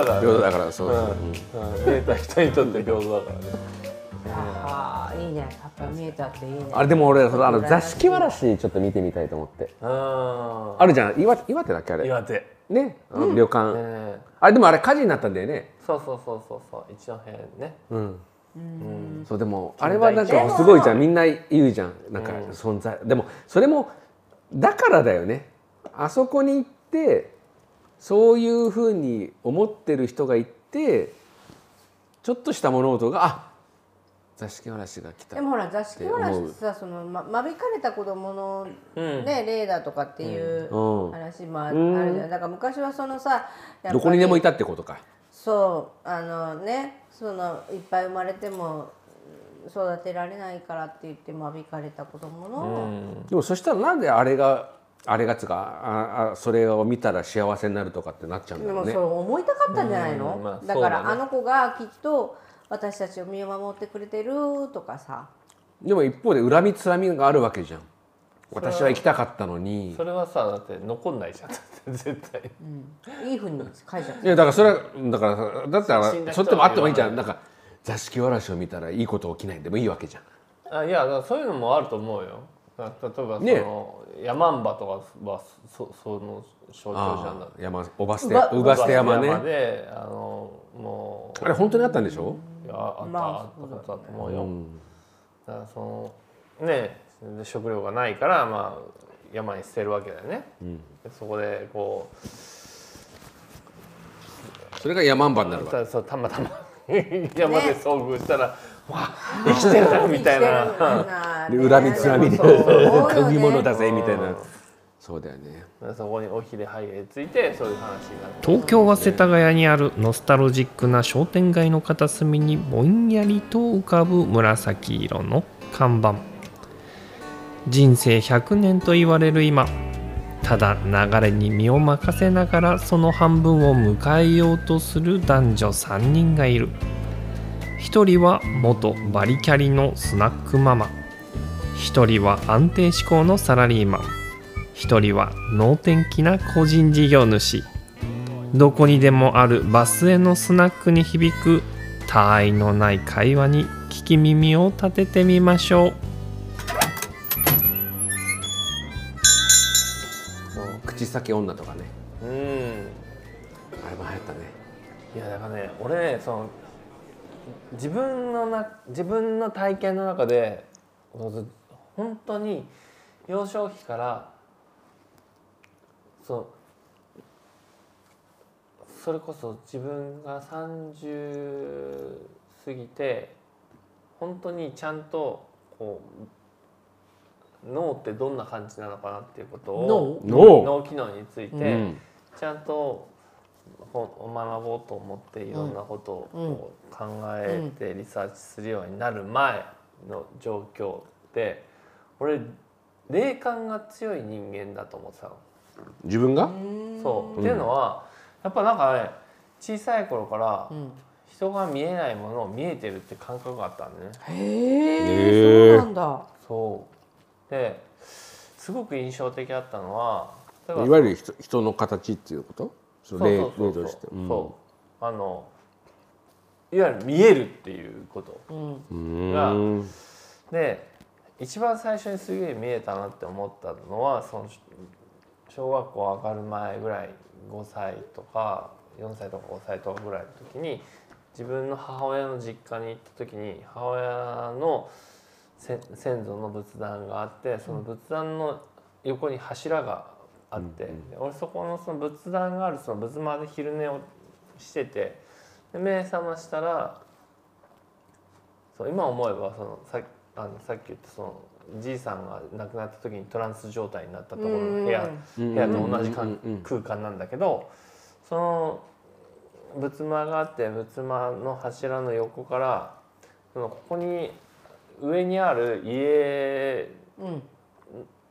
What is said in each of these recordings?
だから、平等だからそう、うん。うん。見えた人にとって平等だからね。ああいいね。やっぱ見えたっていいね。あれでも俺そのあの座敷わらしちょっと見てみたいと思って。うん。あるじゃん。岩岩手だっけあれ。岩手。ね。あの旅館、ねあれでもあれ火事になったんだよね。そうそうそうそうそう。一戸ね。うん。そうでもあれはなんかすごいじゃん。みんな言うじゃん。なんか存在、でもそれもだからだよね。あそこに行ってそういうふうに思ってる人がいてちょっとした物音があ座敷わらしが来たでもほら座敷わらしさそのま間引かれた子供のうん。ね例だとかっていううん。話もあるじゃん。だから昔はそのさどこにでもいたってことか。そうあのねそのいっぱい生まれても育てられないからって言って間引かれた子供の、でもそしたらなんであれがあれがつうかああそれを見たら幸せになるとかってなっちゃうんだろうね。でもそれ思いたかったんじゃないの、うんまあだからそうだね。あの子がきっと私たちを見守ってくれてるとかさ。でも一方で恨みつらみがあるわけじゃん。私は行きたかったのに。それはさだって残んないじゃん絶対。いいふうに書いちゃっいやだからそれはだからだったら死んだ人それってもあってもいいじゃはんなんか座敷わらしを見たらいいこと起きないんでもいいわけじゃん。あいやだからそういうのもあると思うよ例えばそねの、ヤマンバとかはそその象徴じゃん。だ山おば捨てうばうば捨て山ね。であのもう。あれ本当にあったんでしょ？いやあった、まああったこと思うよ、うん。だからそのねで食料がないからまあ山に捨てるわけだよね、でそこでこう。それが山んばになるわたそうたまたま 山で遭遇したら、わあ生きてるみたいなで恨みつらみでそう食い物だだぜみたいな。うんそうだよね。そこにおひれはいへついてそういう話になる。東京は世田谷にあるノスタルジックな商店街の片隅にぼんやりと浮かぶ紫色の看板。人生100年と言われる今。ただ流れに身を任せながらその半分を迎えようとする男女3人がいる。一人は元バリキャリのスナックママ一人は安定志向のサラリーマン。一人は能天気な個人事業主。どこにでもあるバスへのスナックに響く他愛のない会話に聞き耳を立ててみましょう。口先女とかね。うん。あれも流行ったね。いやだからね俺ねその自分のな自分の体験の中で本当に幼少期からそそれこそ自分が30過ぎて本当にちゃんとこう脳ってどんな感じなのかなっていうことを脳？脳？機能について、うん。ちゃんとほ学ぼうと思っていろんなことを考えてリサーチするようになる前の状況で俺霊感が強い人間だと思ってたの。自分が？そう、っていうのはやっぱなんかね小さい頃からん。人が見えないものを見えてるって感覚があったんでね。へえそうなんだ。そう。ですごく印象的だったのは例えばいわゆる人人の形っていうこと？そそう例そうそうそう。例として。うん。そう。あのいわゆる見えるっていうこと。うん。がうん。で一番最初にすげえ見えたなって思ったのはその小学校上がる前ぐらい5歳とか4歳とか5歳とかぐらいの時に自分の母親の実家に行った時に母親のせ先祖の仏壇があってその仏壇の横に柱があって、で俺そこのその仏壇があるその仏間で昼寝をしててで目覚ましたらそう今思えばそのさあのさっき言ったそのじいさんが亡くなった時にトランス状態になったところの部屋うん部屋と同じ空間なんだけどその仏間があって仏間の柱の横からそのここに上にある家うん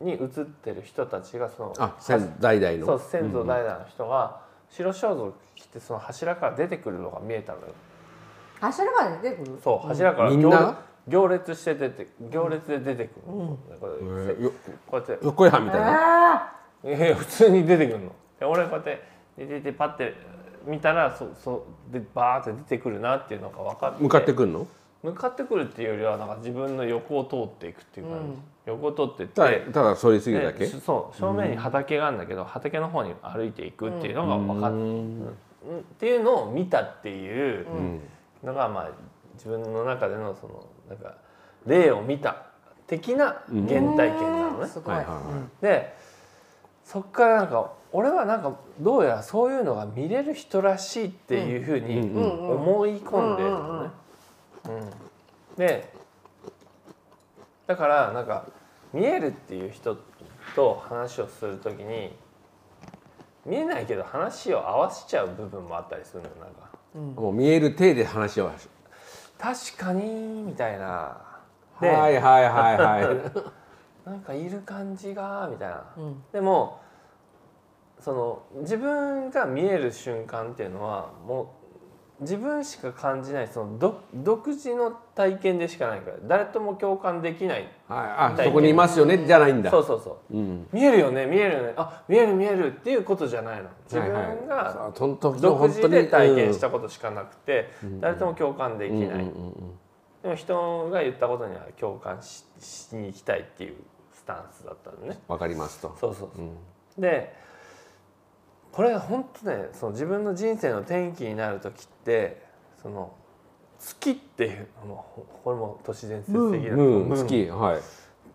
に映ってる人たちがそのあ先代々の。そう先祖代々の人が白装束着てその柱から出てくるのが見えたのよ。柱が出てくる？そう柱から行みんな列行列して出て行列で出てくるの、これえーよこうやって。横井藩みたいな。あいやいや普通に出てくるの。で俺こうやって出ててパッて見たらそそでバーって出てくるなっていうのが分かって。向かってくんの？向かってくるっていうよりはなんか自分の横を通っていくっていう感じ、横を通ってってただただ通り過ぎるだけ？でそう正面に畑があるんだけど、畑の方に歩いていくっていうのが分かっ、うん。うん。っていうのを見たっていうのが、まあ自分の中でのそのなんか霊を見た的な原体験なのね。すごい、はいはいはい。でそっからなんか俺はなんかどうやらそういうのが見れる人らしいっていうふうに思い込んでるのね。うんでだからなんか見えるっていう人と話をする時に見えないけど話を合わせちゃう部分もあったりするのよなんか。もう見える体で話を確かにみたいな。はいで、はいはいはい。なんかいる感じがみたいな。うん。でもその自分が見える瞬間っていうのはもう自分しか感じないその独独自の体験でしかないから誰とも共感できないはい。あそこにいますよねじゃないんだ。そうそうそう。うん。見えるよね見えるよね。あ見える見えるっていうことじゃないの。自分が独自で体験したことしかなくて誰とも共感できない。うんうんうんうん。でも人が言ったことには共感ししに行きたいっていうスタンスだったのね。わかりますと。そうそうそう。うん。でこれが本当ねその自分の人生の転機になる時ってその月っていうもうこれも都市伝説的なムーンムーン月はい。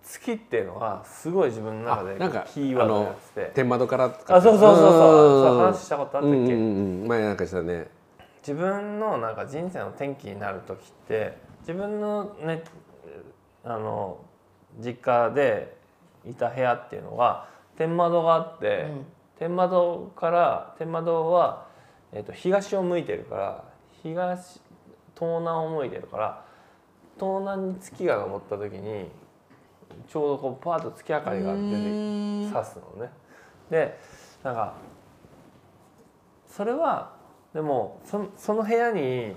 月っていうのはすごい自分の中であなんかキーワードになって。て天窓からとか。あそうそうそうそうそう。うん。話したことあったっけ、うんうんうん。前なんかしたね。自分のなんか人生の転機になる時って自分のねあの実家でいた部屋っていうのが天窓があって、天窓から天窓は、えー、と東を向いてるから東東南を向いてるから東南に月が昇った時にちょうどこうパーッと月明かりが出て刺すのね。でなんかそれはでもそその部屋に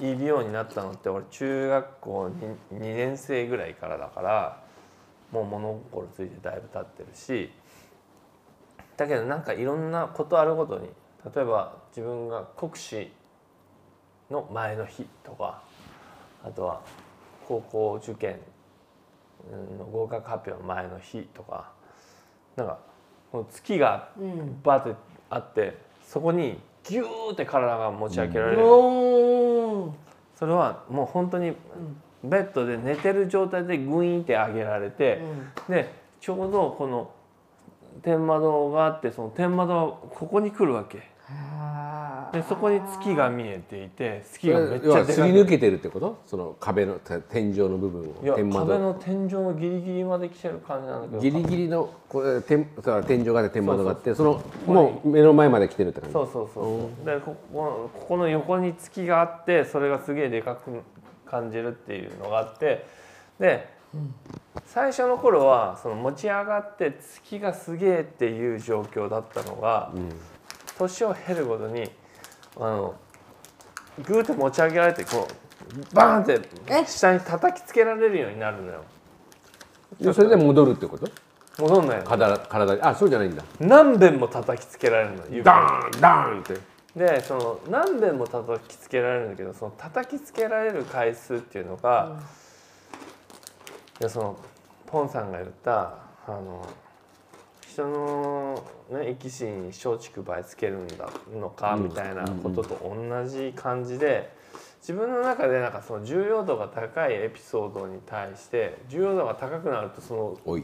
いるようになったのって俺中学校 2, 2年生ぐらいからだからもう物心ついてだいぶ経ってるしだけどなんかいろんなことあるごとに例えば自分が国試の前の日とかあとは高校受験の合格発表の前の日とかなんかこの月がうんバーってあってそこにギューって体が持ち上げられる、おー。それはもう本当にベッドで寝てる状態でグイーンって上げられて、でちょうどこの天窓があってその天窓はここに来るわけ。でそこに月が見えていてそ月がめっちゃですり抜けてるってこと？その壁のて天井の部分を。いや天窓。壁の天井のギリギリまで来てる感じなんだけど。ギリギリのこれ天そう天井があって天窓があってそのもう目の前まで来てるって感じ。そうそうそうそう。でここここの横に月があってそれがすげえでかく感じるっていうのがあって。で、最初の頃はその持ち上がって月がすげえっていう状況だったのが、年を経るごとにあのグーって持ち上げられてこうバーンってえ？下に叩きつけられるようになるのよ。でそれで戻るってこと？戻んないの。体体に。あそうじゃないんだ。何遍も叩きつけられるのダーンダーンって。でその何遍も叩きつけられるんだけどその叩きつけられる回数っていうのが、いやそのポンさんが言ったあの人の、ね、生き死に松竹梅つけるんだのかみたいなことと同じ感じで自分の中でなんかその重要度が高いエピソードに対して重要度が高くなるとその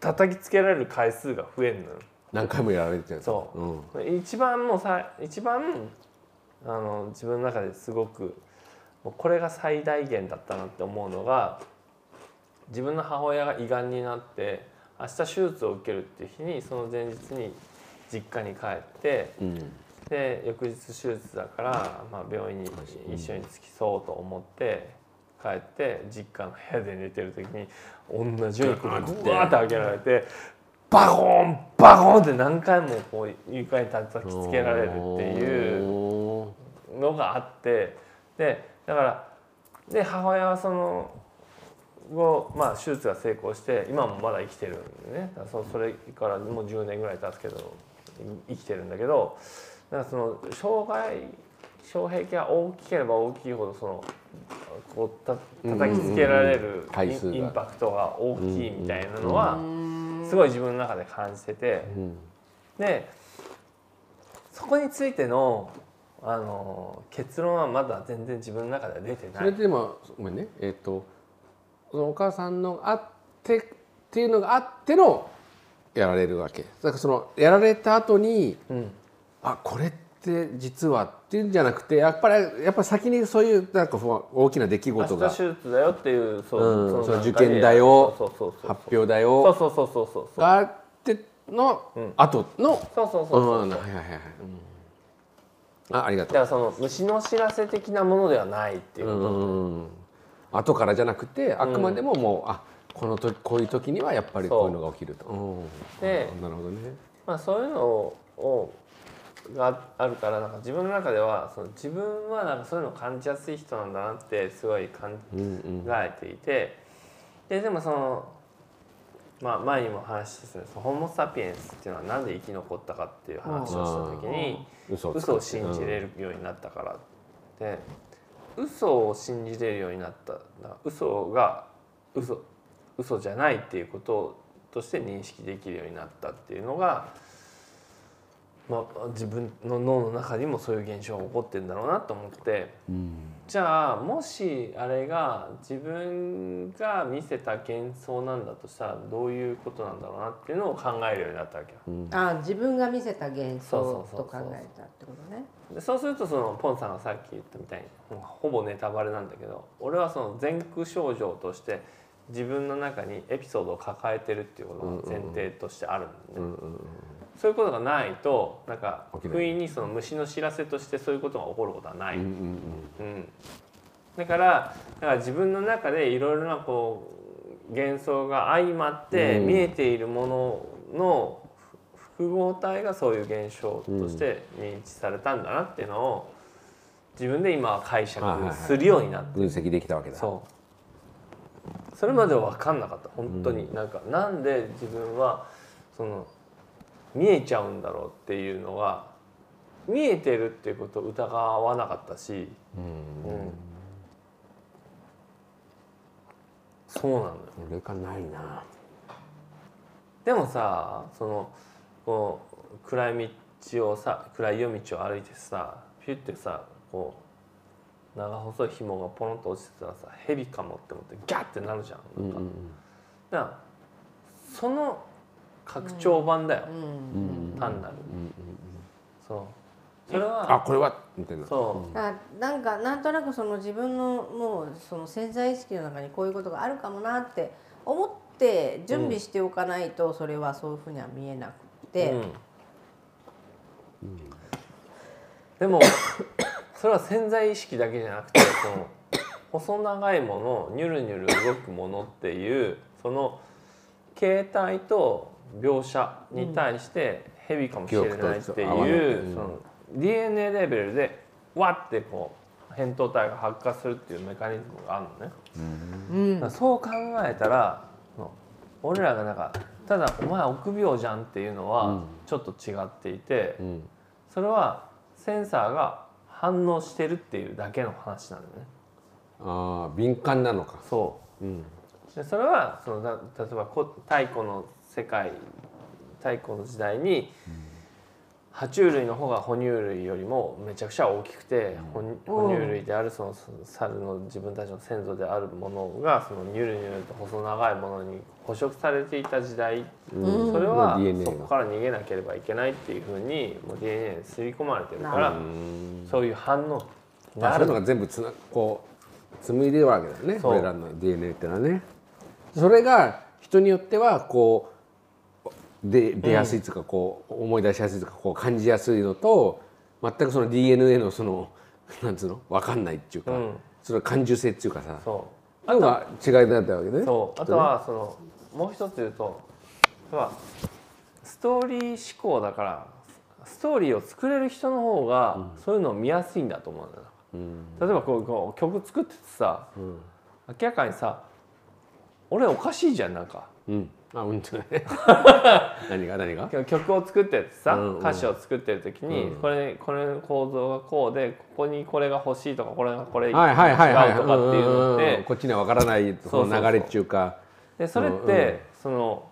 叩きつけられる回数が増えるのよ。何回もやられてる。そう。うん、一番もうさ一番あの自分の中ですごくもうこれが最大限だったなって思うのが自分の母親が胃がんになって明日手術を受けるっていう日にその前日に実家に帰ってうん。で翌日手術だから、まあ、病院に一緒に付き添おうと思って帰って実家の部屋で寝てる時に同じようにグワーって開けられてバコーンバコーンって何回もこう床に叩きつけられるっていうおのがあってでだからで母親はその後、まあ、手術が成功して今もまだ生きてるんでね。そそれからもう10年ぐらい経つけど生きてるんだけどだからその障害障壁が大きければ大きいほどそのこうた叩きつけられるインパクトが大きいみたいなのはすごい自分の中で感じてて。うん。でそこについてのあの結論はまだ全然自分の中では出てそれない。でもごめんね。えっ、とそのお母さんのあってっていうのがあってのやられるわけ。だからそのやられた後にうん。あこれって実はっていうんじゃなくてやっぱりやっぱり先にそういうなんか大きな出来明日事が手術だよっていうそううん。そのの受験だよそうそうそうそう発表だそうよそうそうそうそう。そあってのうん。後のそうそうそうそう。うん。はいはいはい。はいうん。あありがとう。だからその虫の知らせ的なものではないっていううこと、んうんうん後からじゃなくてあくまでももう、あこのとこういう時にはやっぱりこういうのが起きると。うんでなるほどね。まあ、そういうのをがあるからなんか自分の中ではその自分はなんかそういうのを感じやすい人なんだなってすごい考うんうんえていてででもその、まあ、前にも話したそのホモ・サピエンスっていうのはなんで生き残ったかっていう話をした時に。嘘嘘を信じれるようになったからで嘘を信じれるようになった嘘が嘘嘘じゃないっていうこととして認識できるようになったっていうのが、まあ、自分の脳の中にもそういう現象が起こってるんだろうなと思って。うん。じゃあもしあれが自分が見せた幻想なんだとしたらどういうことなんだろうなっていうのを考えるようになったわけよ。うん。あ自分が見せた幻想そうそうそうと考えたってことね。でそうするとそのポンさんがさっき言ったみたいにほぼネタバレなんだけど俺はその前駆症状として自分の中にエピソードを抱えてるっていうことが前提としてあるんだよね、そういうことがないとなんか不意にその虫の知らせとしてそういうことが起こることはない、うん。だからだから自分の中でいろいろなこう幻想が相まってうん。見えているものの複合体がそういう現象として認知されたんだなっていうのを自分で今は解釈するようになって。分析できたわけだ。そう。それまでは分かんなかった。本当に、なんかなんで自分はその見えちゃうんだろうっていうのが見えてるっていうことを疑わなかったし、うん。うん。そうなんだよ。俺がないな。でもさそのこう暗い道をさ暗い夜道を歩いてさピュッてさこう長細い紐がポロンと落ちてたらさ蛇かもって思ってギャッてなるじゃん。なんか。うんうんだからその拡張版だよ、うんうん単なる。うんうんそう。それあはこれはみたいな。そう。あなんかなんとなくその自分のもうその潜在意識の中にこういうことがあるかもなって思って準備しておかないとそれはそういうふうには見えなくて、うん。でも それは潜在意識だけじゃなくてその細長いものニュルニュル動くものっていうその形態と描写に対してヘビかもしれないっていい。うその DNA レベルでわってこう扁桃体が発火するっていうメカニズムがあるのね。うん。そう考えたらの俺らがなんかただ「お前臆病じゃん」っていうのうはん。ちょっと違っていて、うん。それはセンサーが反応してるっていうだけの話なんだよね。ああ敏感なのか。そう。ん。うでそれはそのだ例えばこ太古の世界太古の時代に、爬虫類の方が哺乳類よりもめちゃくちゃ大きくて、哺乳哺乳類であるその猿の自分たちの先祖であるものがそのニュルニュルと細長いものに捕食されていた時代、うん。それはそこから逃げなければいけないっていうふうにもう DNA に刷り込まれてるからうん。そういう反応があるが全部つなこう紡いでるわけだよねそう。俺らの DNA ってのはね。それが人によってはこうで出やすいとかこう思い出しやすいとかこう感じやすいのと全くその DNA のその なんつうの？分かんないっていうか、うん。その感受性っていうかさそう。のが違いだったわけね。そう。あとはそのもう一つ言うと例えばストーリー思考だからストーリーを作れる人の方がそういうのを見やすいんだと思うんだよ、うん。例えばこうこう曲作っててさうん。明らかにさ俺おかしいじゃんなんか。うんあうんとね。何 が何が？曲を作っててさ、うんうん。歌詞を作ってる時に、うんこれこれの構造がこうでここにこれが欲しいとかこれがこれ違うとはいはいはい。はいかっていうのってこっちには分からないその流れっていうか。でそれって、うんうんその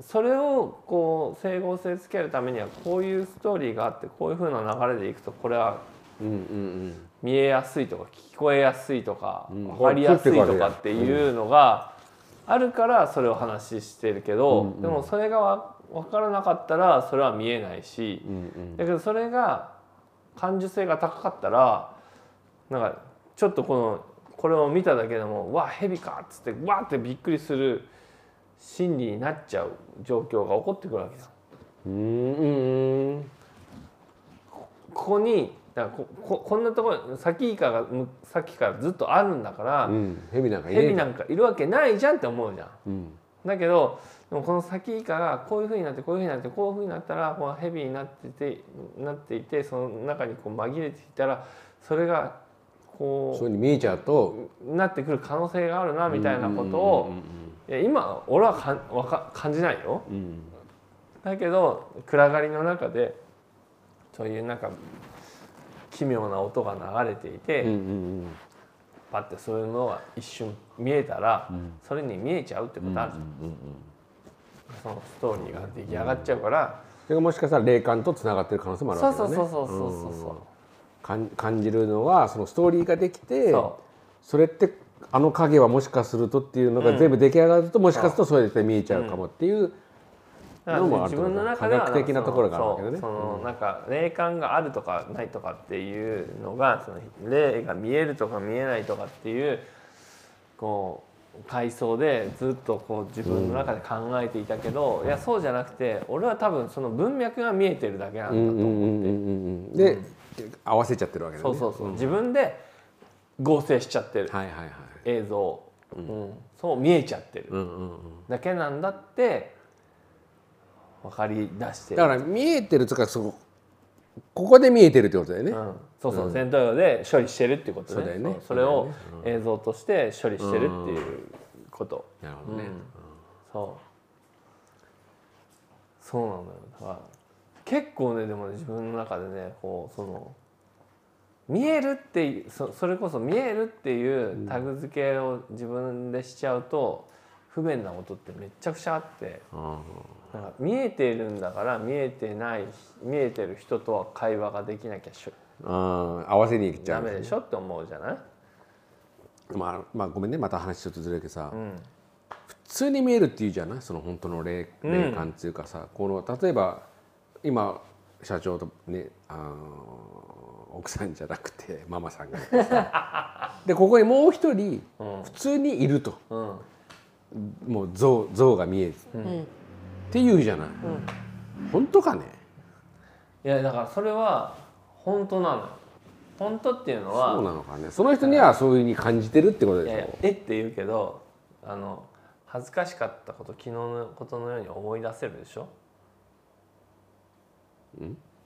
それをこう整合性つけるためにはこういうストーリーがあってこういう風な流れでいくとこれは見えやすいとか聞こえやすいとか、うん。分かりやすいとかっていうのがあるからそれを話してるけど、うんうんでもそれがわ分からなかったらそれは見えないし、うんうんだけどそれが感受性が高かったらなんかちょっとこのこれを見ただけでも「うわヘビか!」っつってわーってびっくりする心理になっちゃう状況が起こってくるわけだ。うんここにだからこここんなところサキイカがむさっきからずっとあるんだから、うん。蛇なんかいねえヘビなんかいるわけないじゃんって思うじゃん。うん。だけどでもこのサキイカがこういうふうになってこういうふうになってこういうふうになったらこのヘビになっててなっていてその中にこう紛れていたらそれがこそういう見えちゃうとうなってくる可能性があるなみたいなことを今俺はかんわか感じないよ。うんうん。だけど暗がりの中でそういうなんか奇妙な音が流れていて、うんうんパッてそういうのが一瞬見えたら、ん。それに見えちゃうってことあるじゃん、うんうんそのストーリーが出来上がっちゃうから、それがもしかしたら霊感とつながってる可能性もあるそうわけだね。そうそうそうそうそううん感感じるのはそのストーリーができてそそれってあの影はもしかするとっていうのが全部出来上がると、もしかするとそれで見えちゃうかもっていう、のもある自分の中では科学的なところがあるわけだね。そのなんか霊感があるとかないとかっていうのがその霊が見えるとか見えないとかっていうこう階層でずっとこう自分の中で考えていたけど、いやそうじゃなくて俺は多分その文脈が見えてるだけなんだとうんうんうん思う。うんうん。で、合わせちゃってるわけだね。そうそうそう、自分で合成しちゃってる。はいはいはい映像。を、うん。そう見えちゃってる。うんうんうん。だけなんだって分かり出して。るだから見えてるとかそこここで見えてるってことだよね、うん、そうそう、戦闘用で処理してるっていうことね。そうだよね。それを映像として処理してるっていうこと、なるほどね、そう。そうなのよ。だから結構ねでもね自分の中でねこうその見えるっていうそそれこそ見えるっていうタグ付けを自分でしちゃうと不便なことってめっちゃくちゃあって。あなんか見えているんだから見えてない見えてる人とは会話ができなきゃしょあ合わせにいっちゃう。ダメでしょって思うじゃない、まあ、まあごめんね。また話ちょっとずれるけどさ、うん。普通に見えるっていうじゃない？その本当の霊うん。霊感っていうかさ、この例えば今社長とねあの奥さんじゃなくてママさんがさ。でここにもう一人うん。普通にいると。うん。もう像像が見える。うんっていうじゃない、本当かね。いやだからそれは本当なのよ。本当っていうのはそうなのかね。その人にはそういうふうに感じてるってことでしょ。いやえって言うけどあの恥ずかしかったこと昨日のことのように思い出せるでしょ？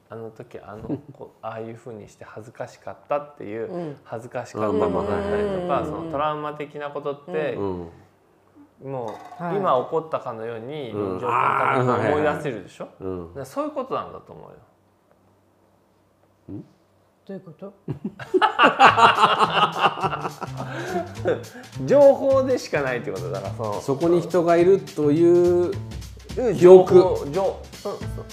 あの時あのこ ああいうふうにして恥ずかしかったっていううん。恥ずかしかったことだったりとかそのトラウマ的なことってうんもうはい。今起こったかのようにうん。状況的に思い出せるでしょ？うん。だからそういうことなんだと思うよ。どういうこと？情報でしかないってことだからそのそこに人がいるという記情憶報情そうそう